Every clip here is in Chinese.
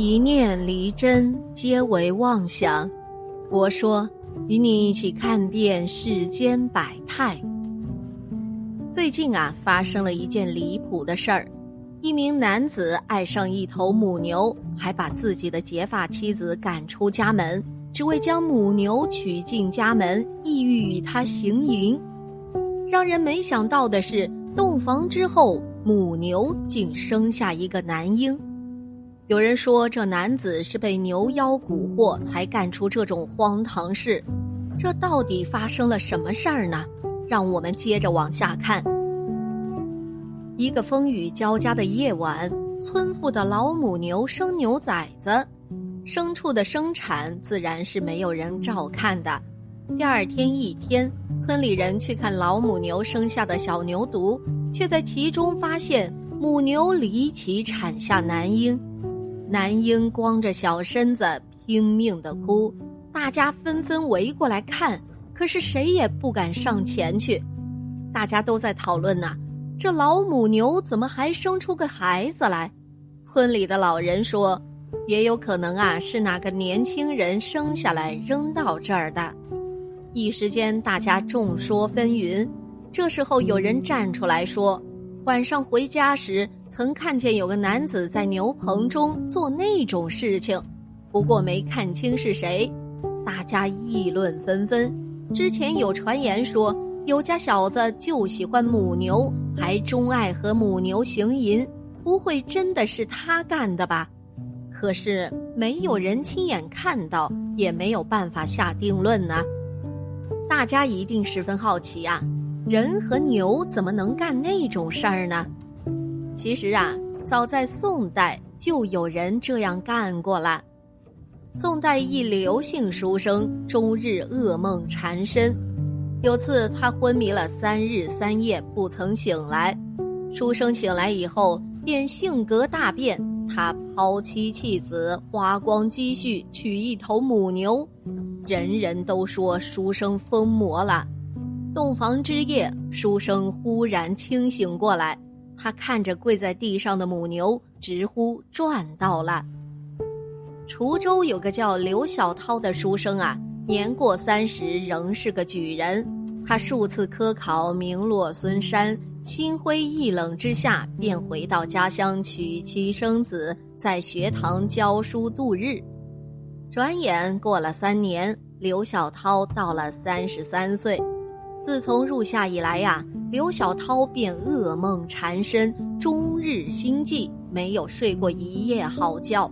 一念离真，皆为妄想。佛说，与你一起看遍世间百态。最近啊，发生了一件离谱的事儿：一名男子爱上一头母牛，还把自己的结发妻子赶出家门，只为将母牛娶进家门，意欲与他行淫。让人没想到的是，洞房之后，母牛竟生下一个男婴。有人说，这男子是被牛妖蛊惑才干出这种荒唐事，这到底发生了什么事儿呢？让我们接着往下看。一个风雨交加的夜晚，村妇的老母牛生牛崽子，牲畜的生产自然是没有人照看的。第二天一天，村里人去看老母牛生下的小牛犊，却在其中发现母牛离奇产下男婴。男婴光着小身子拼命的哭，大家纷纷围过来看，可是谁也不敢上前去。大家都在讨论呐，这老母牛怎么还生出个孩子来？村里的老人说，也有可能啊是哪个年轻人生下来扔到这儿的。一时间大家众说纷纭。这时候有人站出来说。晚上回家时，曾看见有个男子在牛棚中做那种事情，不过没看清是谁。大家议论纷纷。之前有传言说，有家小子就喜欢母牛，还钟爱和母牛行淫，不会真的是他干的吧？可是没有人亲眼看到，也没有办法下定论呢。大家一定十分好奇呀。人和牛怎么能干那种事儿呢？其实啊，早在宋代就有人这样干过了。宋代一刘姓书生终日噩梦缠身，有次他昏迷了三日三夜不曾醒来。书生醒来以后便性格大变，他抛妻弃子，花光积蓄娶一头母牛，人人都说书生疯魔了。洞房之夜，书生忽然清醒过来，他看着跪在地上的母牛，直呼赚到了。滁州有个叫刘小涛的书生啊，年过三十仍是个举人。他数次科考名落孙山，心灰意冷之下，便回到家乡娶妻生子，在学堂教书度日。转眼过了三年，刘小涛到了三十三岁。自从入夏以来呀，刘小涛便噩梦缠身，终日心悸，没有睡过一夜好觉。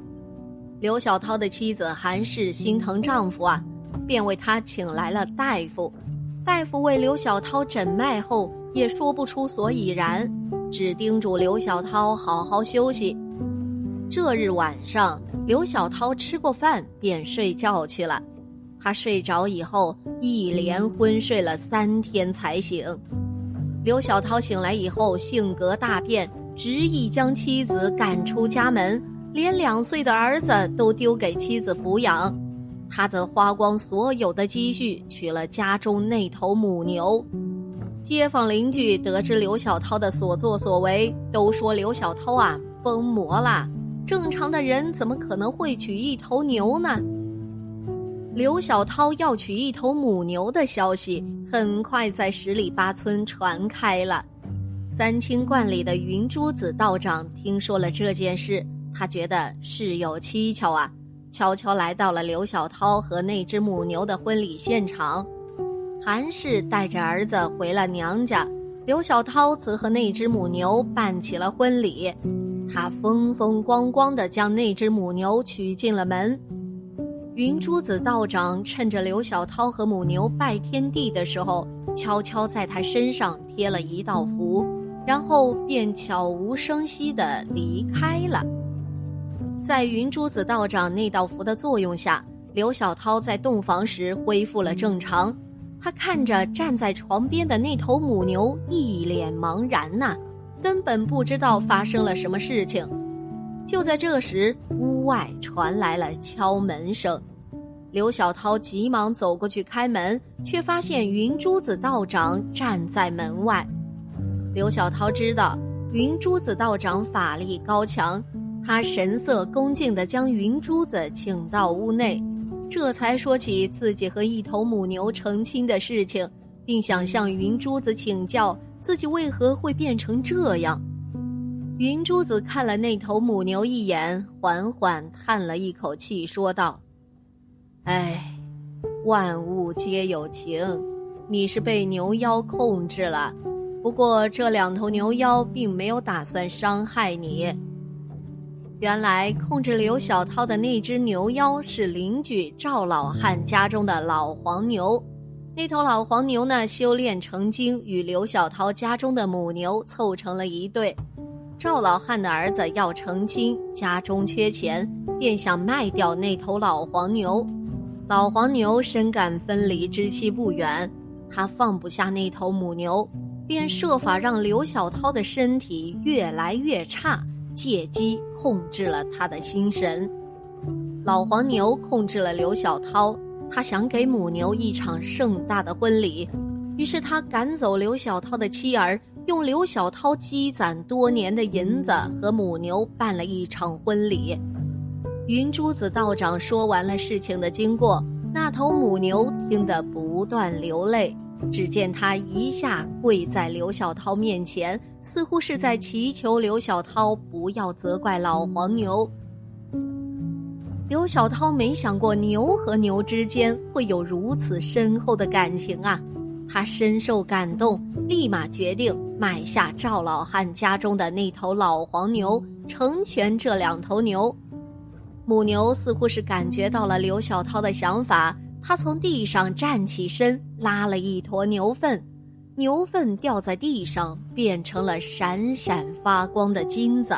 刘小涛的妻子韩氏心疼丈夫啊，便为他请来了大夫。大夫为刘小涛诊脉后，也说不出所以然，只叮嘱刘小涛好好休息。这日晚上，刘小涛吃过饭便睡觉去了。他睡着以后，一连昏睡了三天才醒。刘小涛醒来以后，性格大变，执意将妻子赶出家门，连两岁的儿子都丢给妻子抚养。他则花光所有的积蓄，娶了家中那头母牛。街坊邻居得知刘小涛的所作所为，都说刘小涛啊疯魔了。正常的人怎么可能会娶一头牛呢？刘小涛要娶一头母牛的消息很快在十里八村传开了。三清观里的云珠子道长听说了这件事，他觉得事有蹊跷啊，悄悄来到了刘小涛和那只母牛的婚礼现场。韩氏带着儿子回了娘家，刘小涛则和那只母牛办起了婚礼。他风风光光地将那只母牛娶进了门。云珠子道长趁着刘小涛和母牛拜天地的时候，悄悄在他身上贴了一道符，然后便悄无声息地离开了。在云珠子道长那道符的作用下，刘小涛在洞房时恢复了正常。他看着站在床边的那头母牛，一脸茫然呐，根本不知道发生了什么事情。就在这时，屋外传来了敲门声。刘小涛急忙走过去开门，却发现云珠子道长站在门外。刘小涛知道云珠子道长法力高强，他神色恭敬地将云珠子请到屋内，这才说起自己和一头母牛成亲的事情，并想向云珠子请教自己为何会变成这样。云珠子看了那头母牛一眼，缓缓叹了一口气，说道：“哎，万物皆有情，你是被牛妖控制了。”不过，这两头牛妖并没有打算伤害你。原来，控制刘小涛的那只牛妖是邻居赵老汉家中的老黄牛。那头老黄牛呢，修炼成精，与刘小涛家中的母牛凑成了一对。赵老汉的儿子要成亲，家中缺钱，便想卖掉那头老黄牛。老黄牛深感分离之期不远，他放不下那头母牛。便设法让刘小涛的身体越来越差，借机控制了他的心神。老黄牛控制了刘小涛，他想给母牛一场盛大的婚礼，于是他赶走刘小涛的妻儿，用刘小涛积攒多年的银子和母牛办了一场婚礼。云珠子道长说完了事情的经过，那头母牛听得不断流泪。只见他一下跪在刘小涛面前，似乎是在祈求刘小涛不要责怪老黄牛。刘小涛没想过牛和牛之间会有如此深厚的感情啊！他深受感动，立马决定买下赵老汉家中的那头老黄牛，成全这两头牛。母牛似乎是感觉到了刘小涛的想法。他从地上站起身，拉了一坨牛粪，牛粪掉在地上，变成了闪闪发光的金子。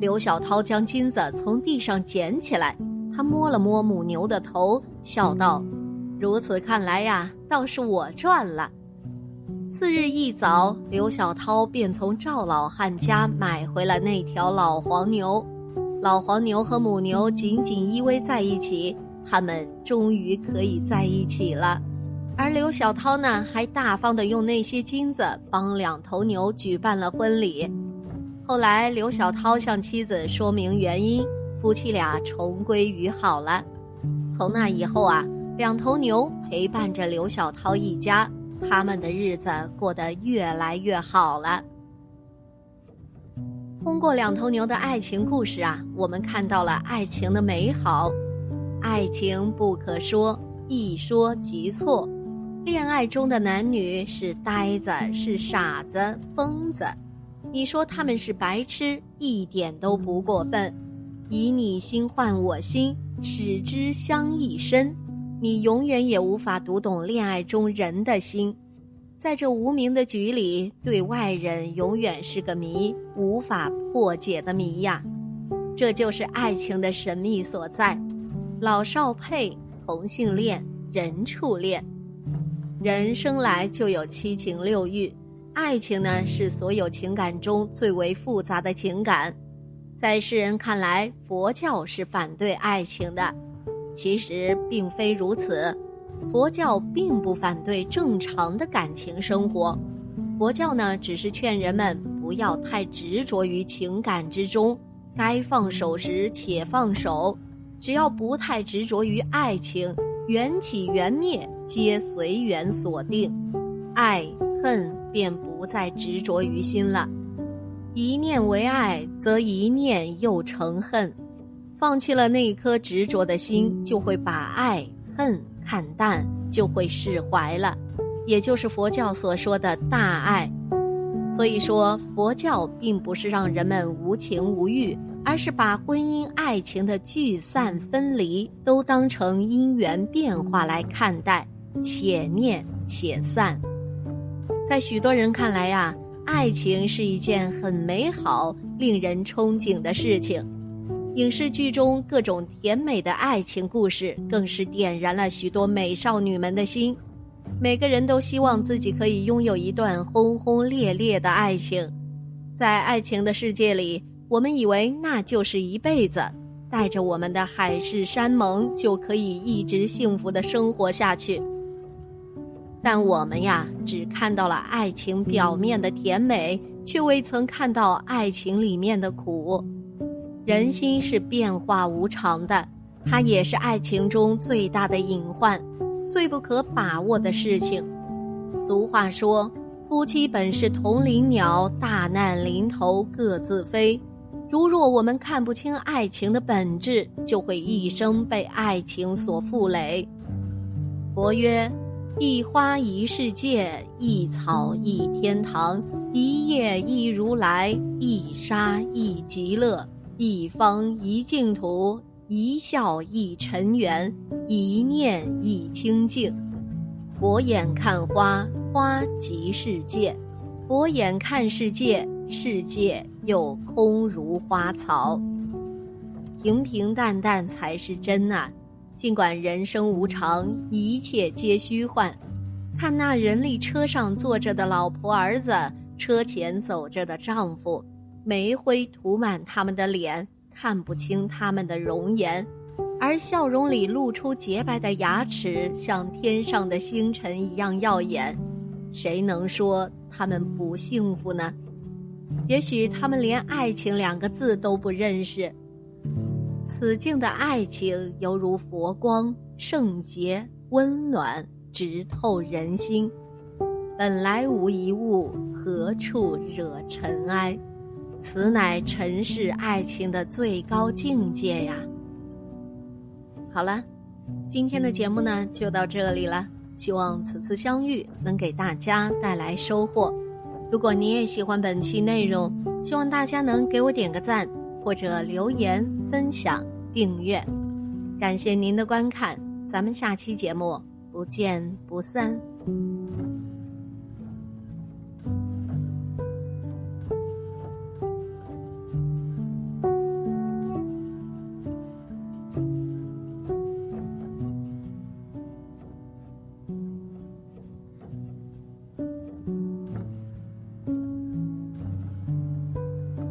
刘小涛将金子从地上捡起来，他摸了摸母牛的头，笑道：“如此看来呀，倒是我赚了。”次日一早，刘小涛便从赵老汉家买回了那条老黄牛，老黄牛和母牛紧紧依偎在一起。他们终于可以在一起了，而刘小涛呢，还大方的用那些金子帮两头牛举办了婚礼。后来，刘小涛向妻子说明原因，夫妻俩重归于好了。从那以后啊，两头牛陪伴着刘小涛一家，他们的日子过得越来越好了。通过两头牛的爱情故事啊，我们看到了爱情的美好。爱情不可说，一说即错。恋爱中的男女是呆子，是傻子，疯子。你说他们是白痴，一点都不过分。以你心换我心，使之相益深。你永远也无法读懂恋爱中人的心，在这无名的局里，对外人永远是个谜，无法破解的谜呀。这就是爱情的神秘所在。老少配，同性恋，人畜恋，人生来就有七情六欲，爱情呢是所有情感中最为复杂的情感。在世人看来，佛教是反对爱情的，其实并非如此。佛教并不反对正常的感情生活，佛教呢只是劝人们不要太执着于情感之中，该放手时且放手。只要不太执着于爱情，缘起缘灭皆随缘所定，爱恨便不再执着于心了。一念为爱，则一念又成恨。放弃了那一颗执着的心，就会把爱恨看淡，就会释怀了，也就是佛教所说的大爱。所以说，佛教并不是让人们无情无欲。而是把婚姻爱情的聚散分离都当成因缘变化来看待，且念且散。在许多人看来呀，爱情是一件很美好、令人憧憬的事情。影视剧中各种甜美的爱情故事，更是点燃了许多美少女们的心。每个人都希望自己可以拥有一段轰轰烈烈的爱情。在爱情的世界里，我们以为那就是一辈子，带着我们的海誓山盟，就可以一直幸福的生活下去。但我们呀，只看到了爱情表面的甜美，却未曾看到爱情里面的苦。人心是变化无常的，它也是爱情中最大的隐患，最不可把握的事情。俗话说：“夫妻本是同林鸟，大难临头各自飞。”如若我们看不清爱情的本质，就会一生被爱情所负累。佛曰：“一花一世界，一草一天堂，一叶一如来，一沙一极乐。”一方一净土，一笑一尘缘，一念一清净。佛眼看花，花即世界；佛眼看世界，世界又空如花草。平平淡淡才是真啊！尽管人生无常，一切皆虚幻。看那人力车上坐着的老婆儿子，车前走着的丈夫。煤灰涂满他们的脸，看不清他们的容颜，而笑容里露出洁白的牙齿，像天上的星辰一样耀眼。谁能说他们不幸福呢？也许他们连“爱情”两个字都不认识。此境的爱情犹如佛光，圣洁温暖，直透人心。本来无一物，何处惹尘埃？此乃尘世爱情的最高境界呀！好了，今天的节目呢就到这里了。希望此次相遇能给大家带来收获。如果你也喜欢本期内容，希望大家能给我点个赞，或者留言、分享、订阅。感谢您的观看，咱们下期节目不见不散。